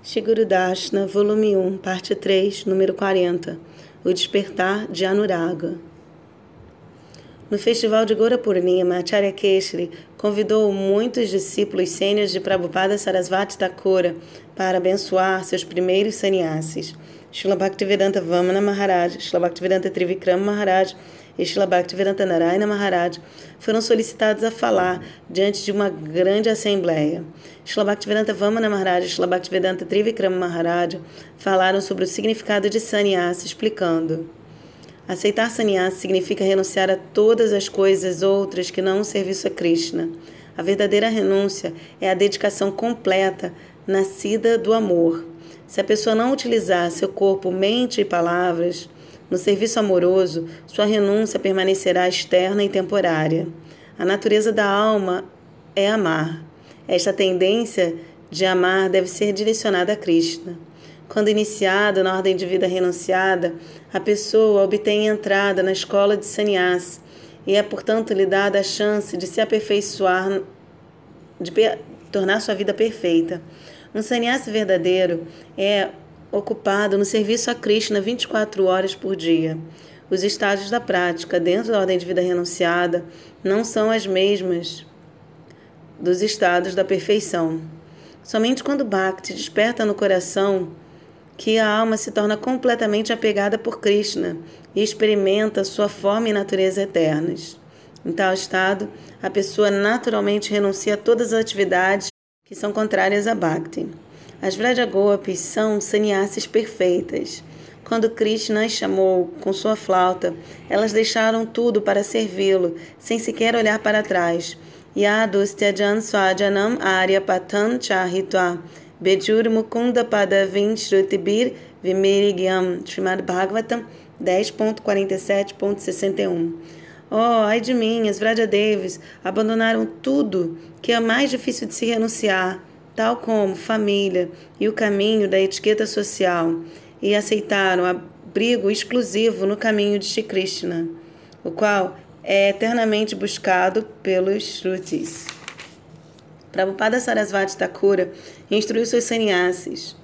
Shiguru Dashna, volume 1, parte 3, número 40. O despertar de Anuraga. No festival de Gora Purnima, Acharya Keshri convidou muitos discípulos sênios de Prabhupada Sarasvati Thakura para abençoar seus primeiros sannyasis. Srila Bhaktivedanta Vamana Maharaj, Srila Trivikrama Maharaj e Srila Bhaktivedanta Narayana Maharaj foram solicitados a falar diante de uma grande assembleia. Srila Bhaktivedanta Vamana Maharaj e Srila Bhaktivedanta Trivikrama Maharaj falaram sobre o significado de sannyasa, explicando Aceitar sannyasa significa renunciar a todas as coisas outras que não o serviço a Krishna. A verdadeira renúncia é a dedicação completa, nascida do amor. Se a pessoa não utilizar seu corpo, mente e palavras no serviço amoroso, sua renúncia permanecerá externa e temporária. A natureza da alma é amar. Esta tendência de amar deve ser direcionada a Krishna. Quando iniciada na ordem de vida renunciada, a pessoa obtém entrada na escola de sannyas e é, portanto, lhe dada a chance de se aperfeiçoar, de tornar sua vida perfeita. Um sannyasi verdadeiro é ocupado no serviço a Krishna 24 horas por dia. Os estágios da prática dentro da ordem de vida renunciada não são as mesmas dos estados da perfeição. Somente quando Bhakti desperta no coração que a alma se torna completamente apegada por Krishna e experimenta sua forma e natureza eternas. Em tal estado, a pessoa naturalmente renuncia a todas as atividades que são contrárias a Bhakti. As Vrajagopis são sannyasis perfeitas. Quando Krishna as chamou com sua flauta, elas deixaram tudo para servi-lo, sem sequer olhar para trás. Yadus Tyajan Swajanam Arya Patan Chahitva Bejur Mukunda Padavin Shrutibir Vimerigyam Srimad Bhagavatam 10.47.61 Oh, ai de mim, as Vrajadevis abandonaram tudo que é mais difícil de se renunciar, tal como família e o caminho da etiqueta social, e aceitaram abrigo exclusivo no caminho de Shri Krishna, o qual é eternamente buscado pelos Shrutis. Prabhupada Sarasvati Thakura instruiu seus sannyasis.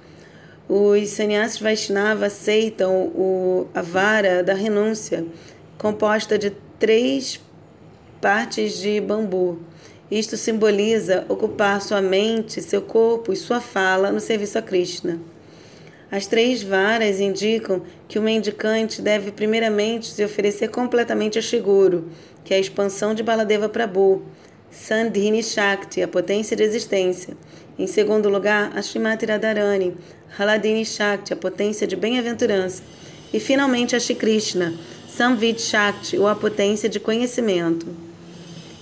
Os sannyasis Vaishnava aceitam o, a vara da renúncia, composta de três partes de bambu. Isto simboliza ocupar sua mente, seu corpo e sua fala no serviço a Krishna. As três varas indicam que o mendicante deve primeiramente se oferecer completamente a Shiguru, que é a expansão de Baladeva Prabhu, Sandhini Shakti, a potência de existência. Em segundo lugar, a Shrimati Radharani, Haladini Shakti, a potência de bem-aventurança. E finalmente a Shri Krishna, Samvid Shakti, ou a potência de conhecimento.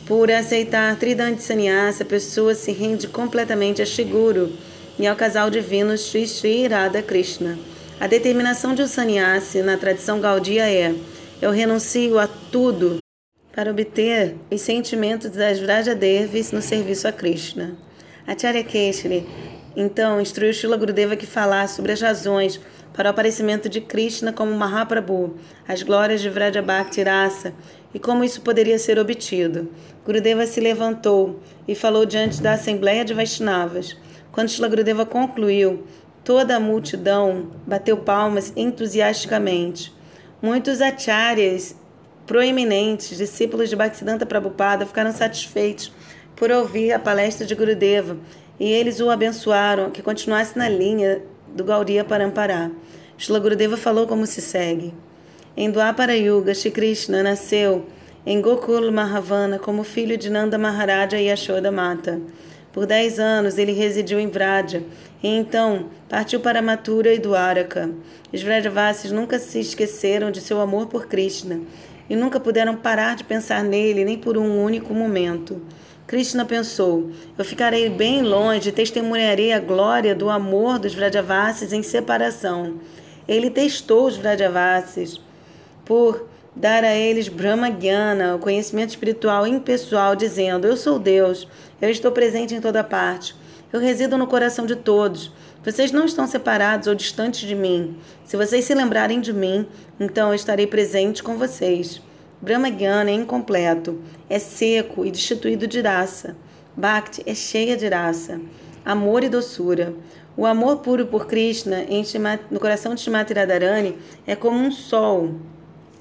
Por aceitar Tridante Sannyasa, a pessoa se rende completamente a Shiguru e ao casal divino Sri Sri Radha Krishna. A determinação de um sannyasi na tradição gaudia é: eu renuncio a tudo para obter os sentimentos das Vrajadevis no serviço a Krishna. Acharya Keshri então instruiu Shila Gurudeva que falasse sobre as razões para o aparecimento de Krishna como Mahaprabhu, as glórias de Vrajabhakti Rasa e como isso poderia ser obtido. Gurudeva se levantou e falou diante da assembleia de Vaishnavas. Quando Shila Gurudeva concluiu, toda a multidão bateu palmas entusiasticamente. Muitos acharyas proeminentes, discípulos de Bhaktisiddhanta Prabhupada, ficaram satisfeitos por ouvir a palestra de Gurudeva e eles o abençoaram que continuasse na linha do Gaudiya Parampará. Shila Gurudeva falou como se segue. Em Dwapara Yuga, Shri Krishna nasceu em Gokul Mahavana como filho de Nanda Maharaja e Yashoda Mata. Por dez anos ele residiu em Vraja e então partiu para Mathura e Dwaraka. Os Vrajavasis nunca se esqueceram de seu amor por Krishna e nunca puderam parar de pensar nele nem por um único momento. Krishna pensou: Eu ficarei bem longe e testemunharei a glória do amor dos Vrajavasis em separação. Ele testou os Vrajavasis por dar a eles Brahma Gyana, o conhecimento espiritual impessoal, dizendo: Eu sou Deus, eu estou presente em toda parte, eu resido no coração de todos. Vocês não estão separados ou distantes de mim. Se vocês se lembrarem de mim, então eu estarei presente com vocês. Brahmagyana é incompleto, é seco e destituído de raça. Bhakti é cheia de raça, amor e doçura. O amor puro por Krishna no coração de Shrimati Radharani é como um sol,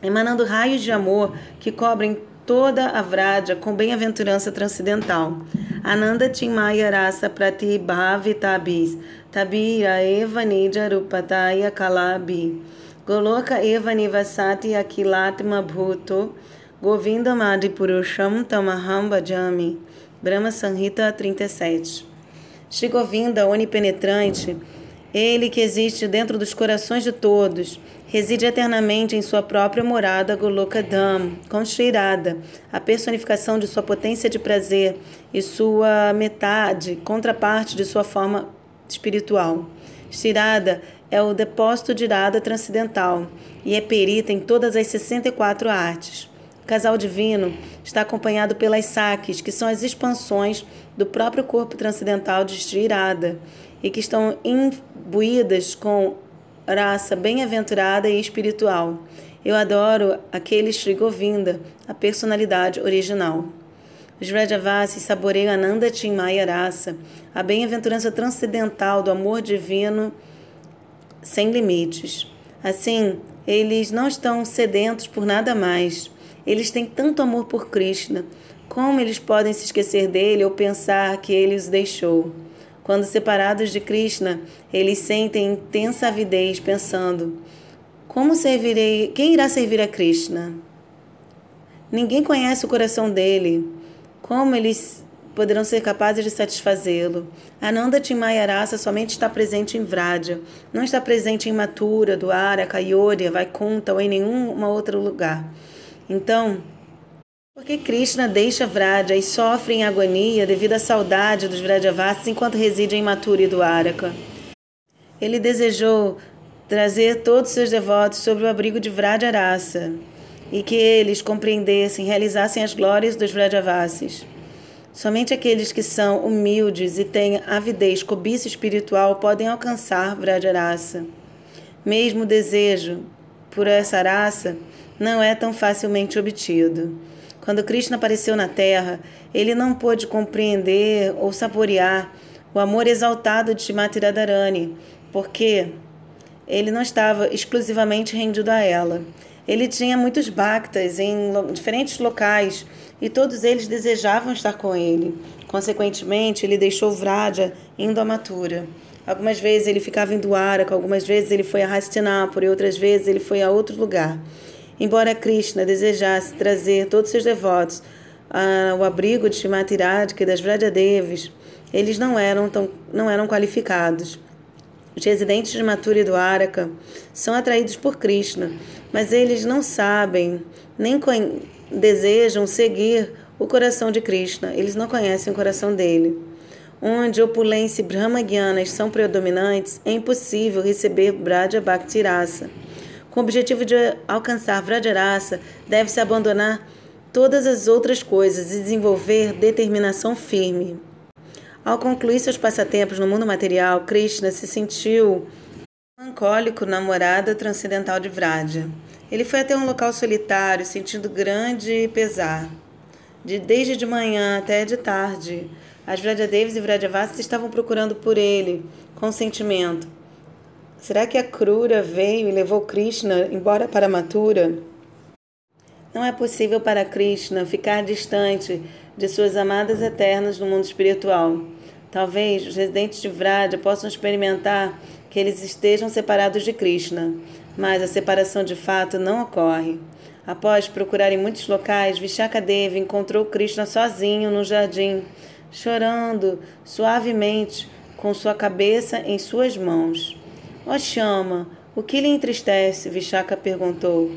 emanando raios de amor que cobrem toda a Vraja com bem-aventurança transcendental. Ananda Timaya Rasa Pratibhavi Tabis Tabira Eva Nidya Rupataya Kalabi Goloka Eva Nivasati Akilatma Bhuto Govinda Purusham Tamaham Bhajami Brahma Sanhita 37 Shri Govinda, onipenetrante, ele que existe dentro dos corações de todos, reside eternamente em sua própria morada Golokadam, concheirada, a personificação de sua potência de prazer e sua metade, contraparte de sua forma espiritual. Shirada é o depósito de irada transcendental e é perita em todas as 64 artes. O casal divino está acompanhado pelas saques, que são as expansões do próprio corpo transcendental de Shirada e que estão imbuídas com raça bem-aventurada e espiritual. Eu adoro aquele Sri Govinda, a personalidade original. Os Vrajavasis saboreiam Ananda Chinmaya Rasa, a bem-aventurança transcendental do amor divino sem limites. Assim, eles não estão sedentos por nada mais. Eles têm tanto amor por Krishna como eles podem se esquecer dele ou pensar que ele os deixou? Quando separados de Krishna, eles sentem intensa avidez, pensando: como servirei? Quem irá servir a Krishna? Ninguém conhece o coração dele. Como eles poderão ser capazes de satisfazê-lo? Ananda Timayarasa somente está presente em Vraja, não está presente em Mathura, Duara, Kayodya, Vaikunta ou em nenhum outro lugar. Então, porque Krishna deixa Vraja e sofre em agonia devido à saudade dos Vrajavasis enquanto reside em Mathura e Dwaraka. Ele desejou trazer todos seus devotos sobre o abrigo de Vrajarasa e que eles compreendessem, realizassem as glórias dos Vrajavasis. Somente aqueles que são humildes e têm avidez, cobiça espiritual podem alcançar Vrajarasa. Mesmo o desejo por essa raça não é tão facilmente obtido. Quando Krishna apareceu na Terra, ele não pôde compreender ou saborear o amor exaltado de Shrimati Radharani, porque ele não estava exclusivamente rendido a ela. Ele tinha muitos bhaktas em diferentes locais e todos eles desejavam estar com ele. Consequentemente, ele deixou Vraja indo a Mathura. Algumas vezes ele ficava em Dwaraka, algumas vezes ele foi a Hastinapura e outras vezes ele foi a outro lugar. Embora Krishna desejasse trazer todos seus devotos ao abrigo de Shrimati Radhika e das Vrajadevis, eles não eram, tão, não eram qualificados. Os residentes de Mathura e do Araka são atraídos por Krishna, mas eles não sabem nem desejam seguir o coração de Krishna. Eles não conhecem o coração dele. Onde opulência e Brahmagyanas são predominantes, é impossível receber Braja Bhakti Rasa. Com o objetivo de alcançar Vrajarasa, deve-se abandonar todas as outras coisas e desenvolver determinação firme. Ao concluir seus passatempos no mundo material, Krishna se sentiu melancólico na morada transcendental de Vraja. Ele foi até um local solitário, sentindo grande pesar. De, desde de manhã até de tarde, as Vrajadevis e Vrajavasas estavam procurando por ele, com sentimento. Será que a Krura veio e levou Krishna embora para Mathura? Não é possível para Krishna ficar distante de suas amadas eternas no mundo espiritual. Talvez os residentes de Vraja possam experimentar que eles estejam separados de Krishna, mas a separação de fato não ocorre. Após procurar em muitos locais, Vishakadevi encontrou Krishna sozinho no jardim, chorando suavemente, com sua cabeça em suas mãos. Ó chama, o que lhe entristece? Vishaka perguntou.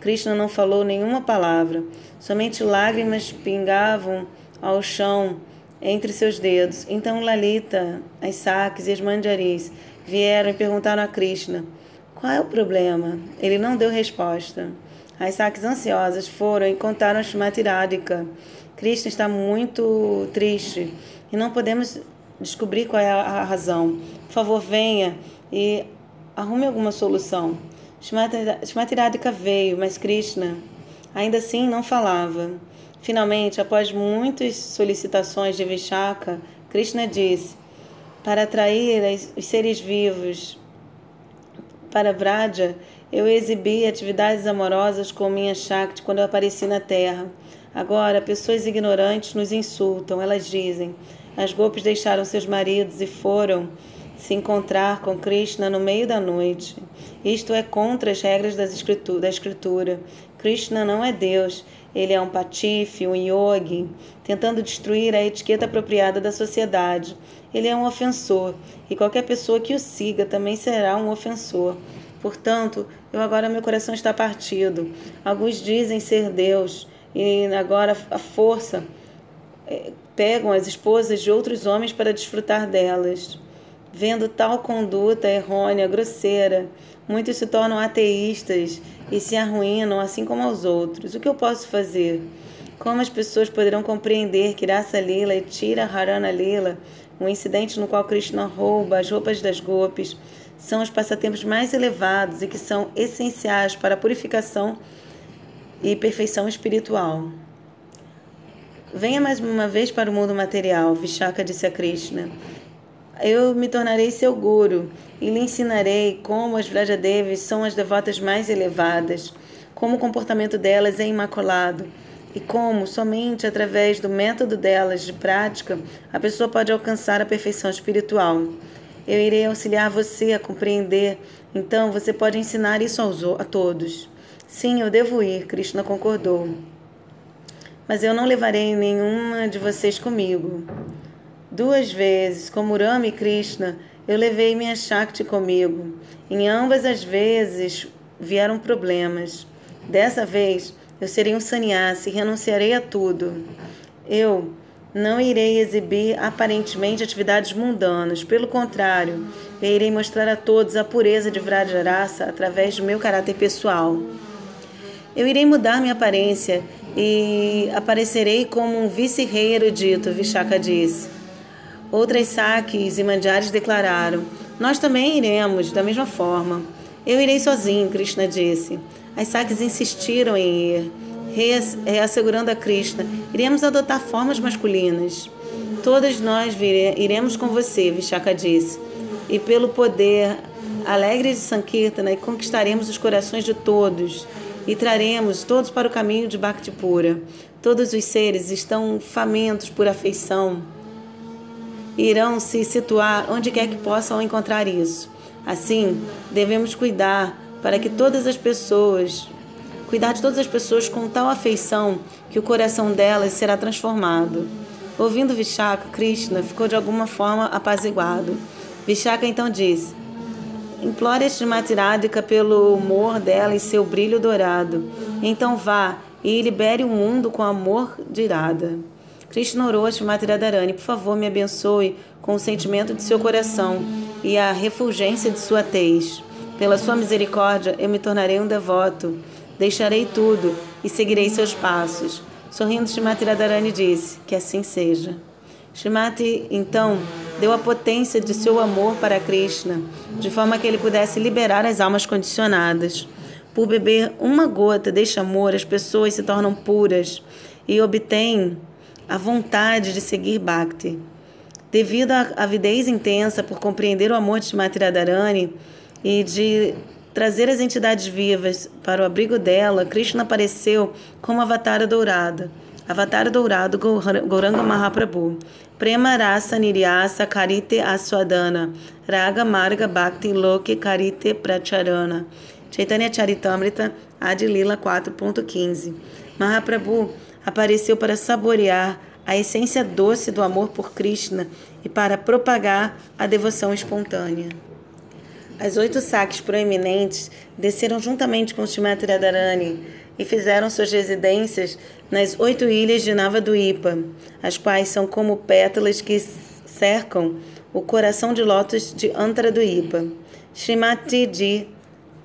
Krishna não falou nenhuma palavra, somente lágrimas pingavam ao chão entre seus dedos. Então Lalita, as saques e as manjaris vieram e perguntaram a Krishna: Qual é o problema? Ele não deu resposta. As saques ansiosas foram e contaram a Shrimati Radhika. Krishna está muito triste e não podemos descobrir qual é a razão. Por favor, venha e arrume alguma solução. Shrimati Radhika veio, mas Krishna ainda assim não falava. Finalmente, após muitas solicitações de Vishaka, Krishna disse: Para atrair os seres vivos para Vraja, eu exibi atividades amorosas com minha Shakti quando eu apareci na Terra. Agora, pessoas ignorantes nos insultam. Elas dizem: as golpes deixaram seus maridos e foram se encontrar com Krishna no meio da noite. Isto é contra as regras da escritura. Krishna não é Deus, ele é um patife, um yogi, tentando destruir a etiqueta apropriada da sociedade. Ele é um ofensor, e qualquer pessoa que o siga também será um ofensor. Portanto, eu agora meu coração está partido. Alguns dizem ser Deus, e agora a força eh, pegam as esposas de outros homens para desfrutar delas. Vendo tal conduta errônea, grosseira, muitos se tornam ateístas e se arruinam assim como aos outros. O que eu posso fazer? Como as pessoas poderão compreender que Rasa Lila e Tira Harana Lila, um incidente no qual Krishna rouba as roupas das golpes, são os passatempos mais elevados e que são essenciais para a purificação e perfeição espiritual? Venha mais uma vez para o mundo material, Vishaka disse a Krishna eu me tornarei seu guru e lhe ensinarei como as Vrajadevis são as devotas mais elevadas, como o comportamento delas é imaculado e como, somente através do método delas de prática, a pessoa pode alcançar a perfeição espiritual. Eu irei auxiliar você a compreender, então você pode ensinar isso aos, a todos. Sim, eu devo ir, Krishna concordou. Mas eu não levarei nenhuma de vocês comigo. Duas vezes, como Rama e Krishna, eu levei minha Shakti comigo. Em ambas as vezes vieram problemas. Dessa vez, eu serei um sannyasi e renunciarei a tudo. Eu não irei exibir aparentemente atividades mundanas. Pelo contrário, eu irei mostrar a todos a pureza de Vrajarasa através do meu caráter pessoal. Eu irei mudar minha aparência e aparecerei como um vice-rei erudito, Vishaka disse. Outras saques e mandiares declararam: Nós também iremos, da mesma forma. Eu irei sozinho, Krishna disse. As saques insistiram em ir, reassegurando a Krishna: Iremos adotar formas masculinas. Todas nós iremos com você, Vishaka disse. E pelo poder alegre de Sankirtana, conquistaremos os corações de todos e traremos todos para o caminho de Bhakti pura. Todos os seres estão famintos por afeição irão se situar onde quer que possam encontrar isso. Assim, devemos cuidar para que todas as pessoas, cuidar de todas as pessoas com tal afeição que o coração delas será transformado. Ouvindo Vishaka, Krishna ficou de alguma forma apaziguado. Vishaka então disse: Implore Srimati Radhika pelo humor dela e seu brilho dourado. Então vá e libere o mundo com amor de Radha. Krishna orou a Shrimati Radharani, por favor, me abençoe com o sentimento de seu coração e a refulgência de sua tez. Pela sua misericórdia, eu me tornarei um devoto. Deixarei tudo e seguirei seus passos. Sorrindo, Shrimati Radharani disse, que assim seja. Shrimati, então, deu a potência de seu amor para Krishna, de forma que ele pudesse liberar as almas condicionadas. Por beber uma gota deste amor, as pessoas se tornam puras e obtêm a vontade de seguir Bhakti. Devido à avidez intensa por compreender o amor de Radharani e de trazer as entidades vivas para o abrigo dela, Krishna apareceu como Avatara Dourada. Avatara Dourado Gauranga Mahaprabhu. Prema Rasa Niryasa Karite Aswadana. Raga Marga Bhakti Loke Karite Pracharana. Chaitanya Charitamrita Adilila 4.15. Mahaprabhu apareceu para saborear a essência doce do amor por Krishna e para propagar a devoção espontânea. As oito saques proeminentes desceram juntamente com Shrimati Radharani e fizeram suas residências nas oito ilhas de Navaduipa, as quais são como pétalas que cercam o coração de lótus de Antaraduipa. Srimati Ji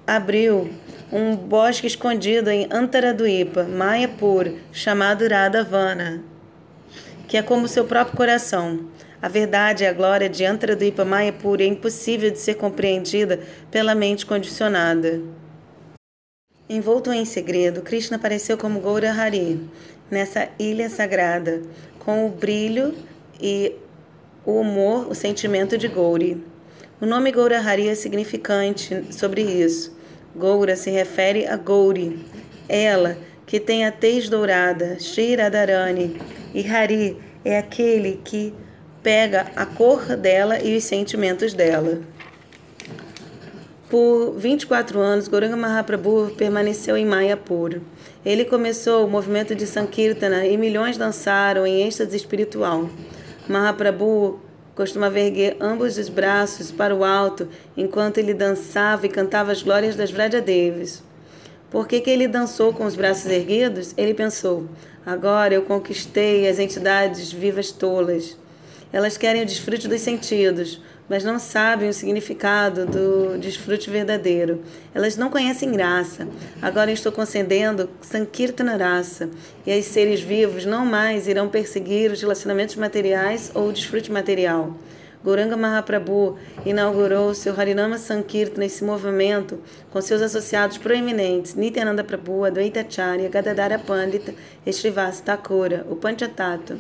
abriu um bosque escondido em Antaraduipa, Mayapur, chamado Radhavana, que é como seu próprio coração. A verdade e a glória de Antaraduipa Mayapur é impossível de ser compreendida pela mente condicionada. Envolto em segredo, Krishna apareceu como Gaura Hari, nessa ilha sagrada, com o brilho e o humor, o sentimento de Gauri. O nome Gaurahari é significante sobre isso. Goura se refere a Gauri, ela que tem a tez dourada, Shri Radharani, e Hari é aquele que pega a cor dela e os sentimentos dela. Por 24 anos, Goranga Mahaprabhu permaneceu em Mayapur. Ele começou o movimento de Sankirtana e milhões dançaram em êxtase espiritual. Mahaprabhu costumava erguer ambos os braços para o alto enquanto ele dançava e cantava as glórias das Vrajadevis. Por que, que ele dançou com os braços erguidos? Ele pensou: agora eu conquistei as entidades vivas tolas. Elas querem o desfrute dos sentidos, mas não sabem o significado do desfrute verdadeiro. Elas não conhecem graça. Agora estou concedendo Sankirtana raça, e os seres vivos não mais irão perseguir os relacionamentos materiais ou o desfrute material. Goranga Mahaprabhu inaugurou seu Harinama Sankirtan nesse movimento com seus associados proeminentes Nityananda Prabhu, Advaita Acharya, Gadadara Pandita e Thakura, o Panchatattva.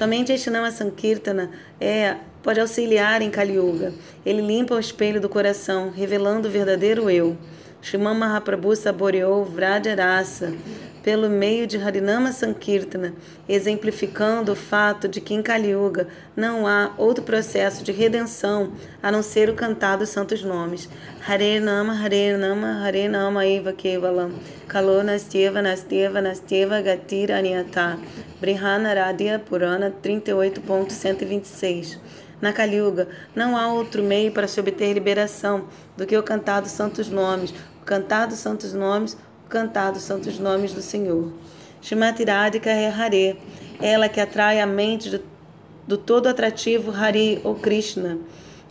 Somente este Nama Sankirtana é, pode auxiliar em Kali Yuga. Ele limpa o espelho do coração, revelando o verdadeiro eu. Shriman Mahaprabhu saboreou Vrajarasa pelo meio de Harinama Sankirtana, exemplificando o fato de que em Kali Yuga não há outro processo de redenção a não ser o cantar dos santos nomes. Hare Nama, Hare Nama, Hare Nama Eva Kevalam, Kalo Nasteva, Nasteva, Nasteva Gatira Anyata, Brihana Purana 38.126. Na Kaliuga, não há outro meio para se obter liberação do que o cantar dos santos nomes, o cantar dos santos nomes, o cantar dos santos nomes do Senhor. Shimati Radhika é Hare, ela que atrai a mente do, do todo atrativo Hari ou Krishna.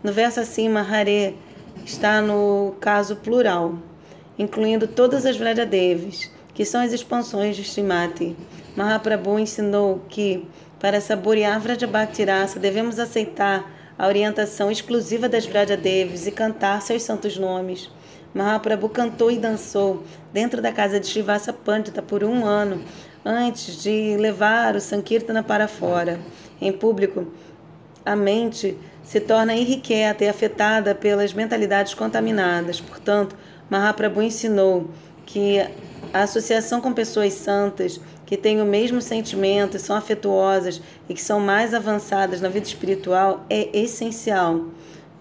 No verso acima, Hare está no caso plural, incluindo todas as Vrajadevis, que são as expansões de Shrimati. Mahaprabhu ensinou que para saborear Vrajabhaktirasa, devemos aceitar a orientação exclusiva das Vrajadevis e cantar seus santos nomes. Mahaprabhu cantou e dançou dentro da casa de Shivasa Pandita por um ano, antes de levar o Sankirtana para fora. Em público, a mente se torna irrequieta e afetada pelas mentalidades contaminadas. Portanto, Mahaprabhu ensinou que a associação com pessoas santas que têm o mesmo sentimento, são afetuosas e que são mais avançadas na vida espiritual é essencial.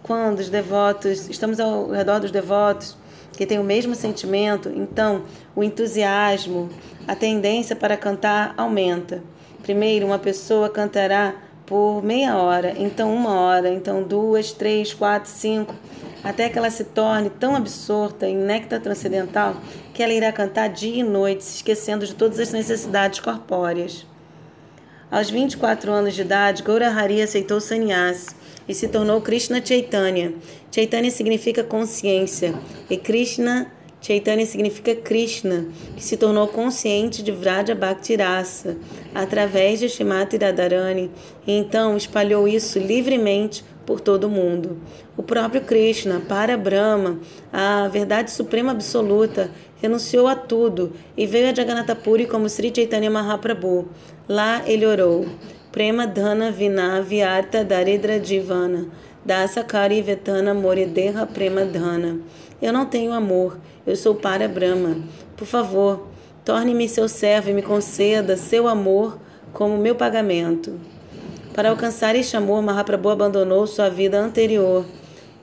Quando os devotos, estamos ao redor dos devotos que têm o mesmo sentimento, então o entusiasmo, a tendência para cantar aumenta. Primeiro, uma pessoa cantará por meia hora, então uma hora, então duas, três, quatro, cinco até que ela se torne tão absorta em néctar transcendental que ela irá cantar dia e noite, se esquecendo de todas as necessidades corpóreas. Aos 24 anos de idade, Gaurahari aceitou sannyas e se tornou Krishna Chaitanya. Chaitanya significa consciência e Krishna Chaitanya significa Krishna, que se tornou consciente de Vraja Bhakti Rasa através de Shrimati Radharani e então espalhou isso livremente por todo o mundo. O próprio Krishna, para Brahma, a verdade suprema absoluta, renunciou a tudo e veio a Jagannatha Puri como Sri Chaitanya Mahaprabhu. Lá ele orou: Prema Dhana Vina Vyarta Daridra Divana Dasa Kari Vetana Morideha Prema Dhana. Eu não tenho amor, eu sou para Brahma. Por favor, torne-me seu servo e me conceda seu amor como meu pagamento. Para alcançar este amor, Mahaprabhu abandonou sua vida anterior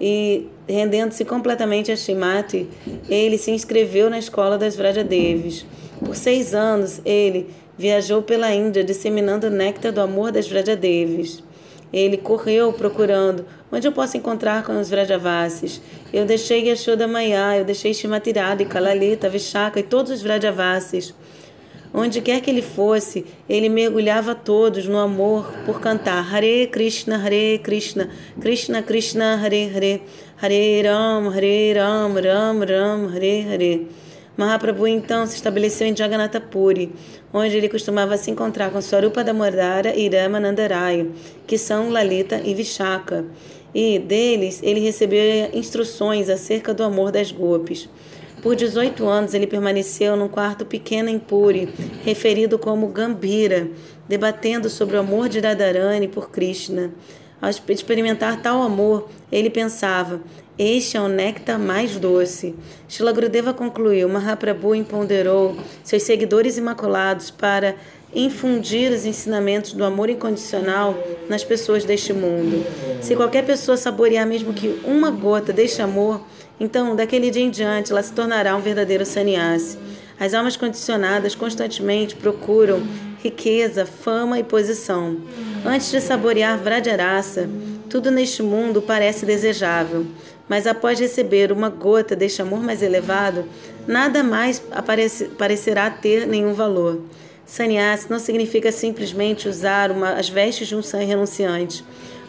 e, rendendo-se completamente a Shrimati, ele se inscreveu na escola das Vrajadevis. Por seis anos, ele viajou pela Índia disseminando o néctar do amor das Vrajadevis. Ele correu procurando onde eu posso encontrar com os Vrajavasis. Eu deixei Yashoda Maya, eu deixei Shimatirada Kalalita, Vishaka e todos os Vrajavasis. Onde quer que ele fosse, ele mergulhava todos no amor por cantar Hare Krishna, Hare Krishna, Krishna Krishna, Hare Hare, Hare Ram, Hare Ram, Ram Ram, Hare Hare. Mahaprabhu então se estabeleceu em Jagannatha Puri, onde ele costumava se encontrar com Swarupa Damodara e Rama Nandaraya, que são Lalita e Vishaka. E deles ele recebeu instruções acerca do amor das gopis. Por 18 anos, ele permaneceu num quarto pequeno em Puri, referido como Gambira, debatendo sobre o amor de Radharani por Krishna. Ao experimentar tal amor, ele pensava: este é o néctar mais doce. Shila Gurudeva concluiu: Mahaprabhu empoderou seus seguidores imaculados para infundir os ensinamentos do amor incondicional nas pessoas deste mundo. Se qualquer pessoa saborear mesmo que uma gota deste amor, então daquele dia em diante ela se tornará um verdadeiro sannyasi. As almas condicionadas constantemente procuram riqueza, fama e posição. Antes de saborear Vrajarasa, tudo neste mundo parece desejável, mas após receber uma gota deste amor mais elevado, nada mais aparece, parecerá ter nenhum valor. Sannyasi não significa simplesmente usar uma, as vestes de um renunciante.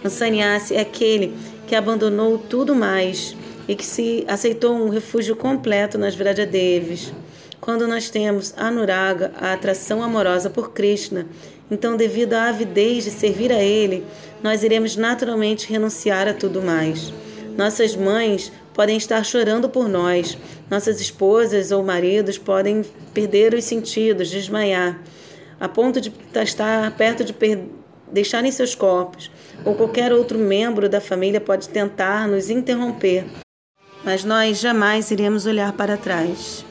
Um sannyasi é aquele que abandonou tudo mais e que se aceitou um refúgio completo nas Vrajadevis. Quando nós temos Anuraga, a atração amorosa por Krishna, então, devido à avidez de servir a Ele, nós iremos naturalmente renunciar a tudo mais. Nossas mães podem estar chorando por nós, nossas esposas ou maridos podem perder os sentidos, desmaiar, a ponto de estar perto de deixarem seus corpos, ou qualquer outro membro da família pode tentar nos interromper, mas nós jamais iremos olhar para trás.